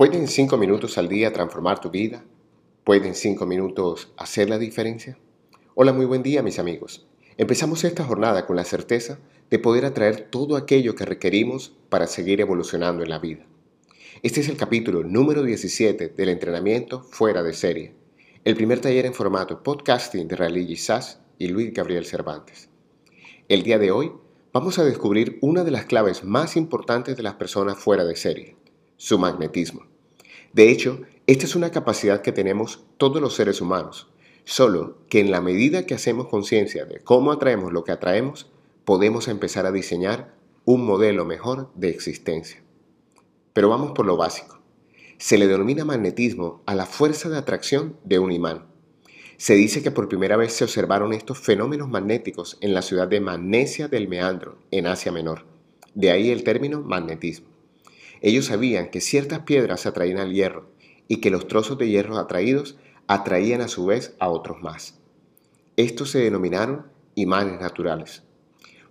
¿Pueden cinco minutos al día transformar tu vida? ¿Pueden cinco minutos hacer la diferencia? Hola, muy buen día mis amigos. Empezamos esta jornada con la certeza de poder atraer todo aquello que requerimos para seguir evolucionando en la vida. Este es el capítulo número 17 del entrenamiento fuera de serie, el primer taller en formato podcasting de Rally Sass y Luis Gabriel Cervantes. El día de hoy vamos a descubrir una de las claves más importantes de las personas fuera de serie, su magnetismo. De hecho, esta es una capacidad que tenemos todos los seres humanos, solo que en la medida que hacemos conciencia de cómo atraemos lo que atraemos, podemos empezar a diseñar un modelo mejor de existencia. Pero vamos por lo básico. Se le denomina magnetismo a la fuerza de atracción de un imán. Se dice que por primera vez se observaron estos fenómenos magnéticos en la ciudad de Magnesia del Meandro, en Asia Menor. De ahí el término magnetismo. Ellos sabían que ciertas piedras atraían al hierro y que los trozos de hierro atraídos atraían a su vez a otros más. Estos se denominaron imanes naturales.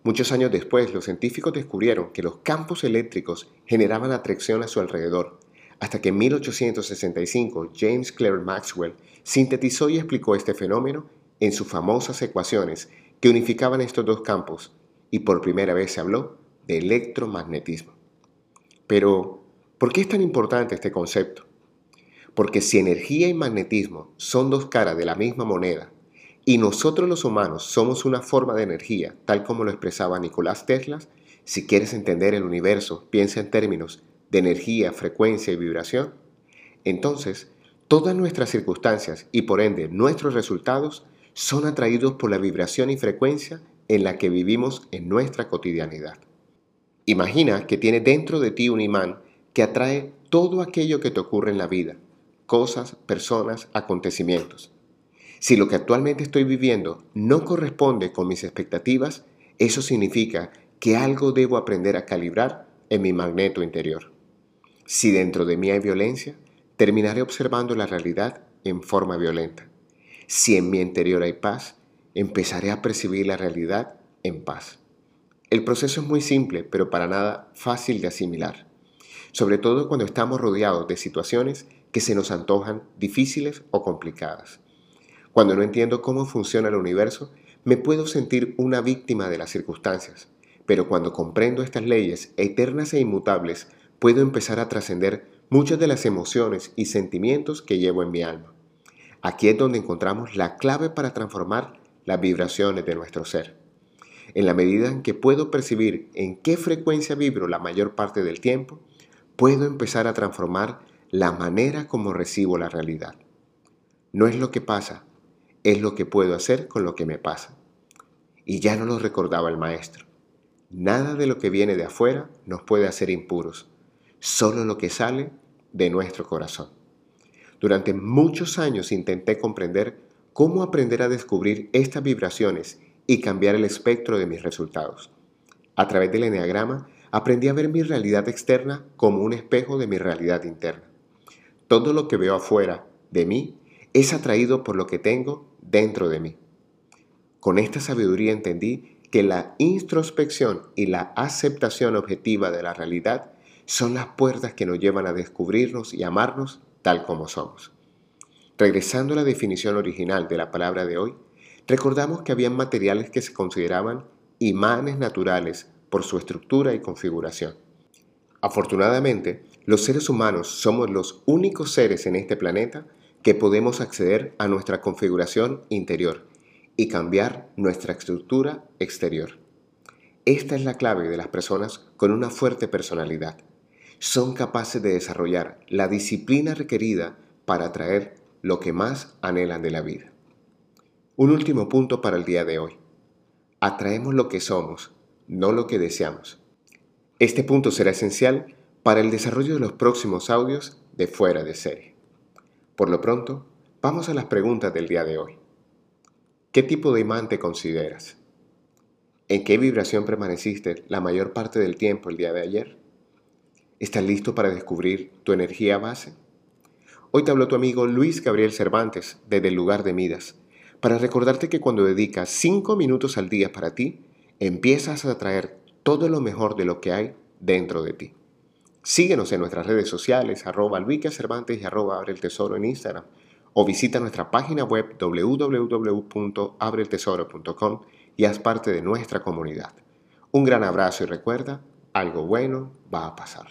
Muchos años después, los científicos descubrieron que los campos eléctricos generaban atracción a su alrededor, hasta que en 1865 James Clerk Maxwell sintetizó y explicó este fenómeno en sus famosas ecuaciones que unificaban estos dos campos, y por primera vez se habló de electromagnetismo. Pero, ¿por qué es tan importante este concepto? Porque si energía y magnetismo son dos caras de la misma moneda, y nosotros los humanos somos una forma de energía, tal como lo expresaba Nicolás Tesla, si quieres entender el universo, piensa en términos de energía, frecuencia y vibración, entonces todas nuestras circunstancias y por ende nuestros resultados son atraídos por la vibración y frecuencia en la que vivimos en nuestra cotidianidad. Imagina que tiene dentro de ti un imán que atrae todo aquello que te ocurre en la vida, cosas, personas, acontecimientos. Si lo que actualmente estoy viviendo no corresponde con mis expectativas, eso significa que algo debo aprender a calibrar en mi magneto interior. Si dentro de mí hay violencia, terminaré observando la realidad en forma violenta. Si en mi interior hay paz, empezaré a percibir la realidad en paz. El proceso es muy simple, pero para nada fácil de asimilar, sobre todo cuando estamos rodeados de situaciones que se nos antojan difíciles o complicadas. Cuando no entiendo cómo funciona el universo, me puedo sentir una víctima de las circunstancias, pero cuando comprendo estas leyes eternas e inmutables, puedo empezar a trascender muchas de las emociones y sentimientos que llevo en mi alma. Aquí es donde encontramos la clave para transformar las vibraciones de nuestro ser. En la medida en que puedo percibir en qué frecuencia vibro la mayor parte del tiempo, puedo empezar a transformar la manera como recibo la realidad. No es lo que pasa, es lo que puedo hacer con lo que me pasa. Y ya no lo recordaba el maestro. Nada de lo que viene de afuera nos puede hacer impuros, solo lo que sale de nuestro corazón. Durante muchos años intenté comprender cómo aprender a descubrir estas vibraciones y cambiar el espectro de mis resultados. A través del enneagrama aprendí a ver mi realidad externa como un espejo de mi realidad interna. Todo lo que veo afuera de mí es atraído por lo que tengo dentro de mí. Con esta sabiduría entendí que la introspección y la aceptación objetiva de la realidad son las puertas que nos llevan a descubrirnos y amarnos tal como somos. Regresando a la definición original de la palabra de hoy, recordamos que habían materiales que se consideraban imanes naturales por su estructura y configuración. Afortunadamente, los seres humanos somos los únicos seres en este planeta que podemos acceder a nuestra configuración interior y cambiar nuestra estructura exterior. Esta es la clave de las personas con una fuerte personalidad. Son capaces de desarrollar la disciplina requerida para atraer lo que más anhelan de la vida. Un último punto para el día de hoy. Atraemos lo que somos, no lo que deseamos. Este punto será esencial para el desarrollo de los próximos audios de fuera de serie. Por lo pronto, vamos a las preguntas del día de hoy. ¿Qué tipo de imán te consideras? ¿En qué vibración permaneciste la mayor parte del tiempo el día de ayer? ¿Estás listo para descubrir tu energía base? Hoy te habló tu amigo Luis Gabriel Cervantes desde el lugar de Midas para recordarte que cuando dedicas 5 minutos al día para ti, empiezas a atraer todo lo mejor de lo que hay dentro de ti. Síguenos en nuestras redes sociales, arroba Cervantes y arroba Abre el Tesoro en Instagram, o visita nuestra página web www.abreeltesoro.com y haz parte de nuestra comunidad. Un gran abrazo y recuerda, algo bueno va a pasar.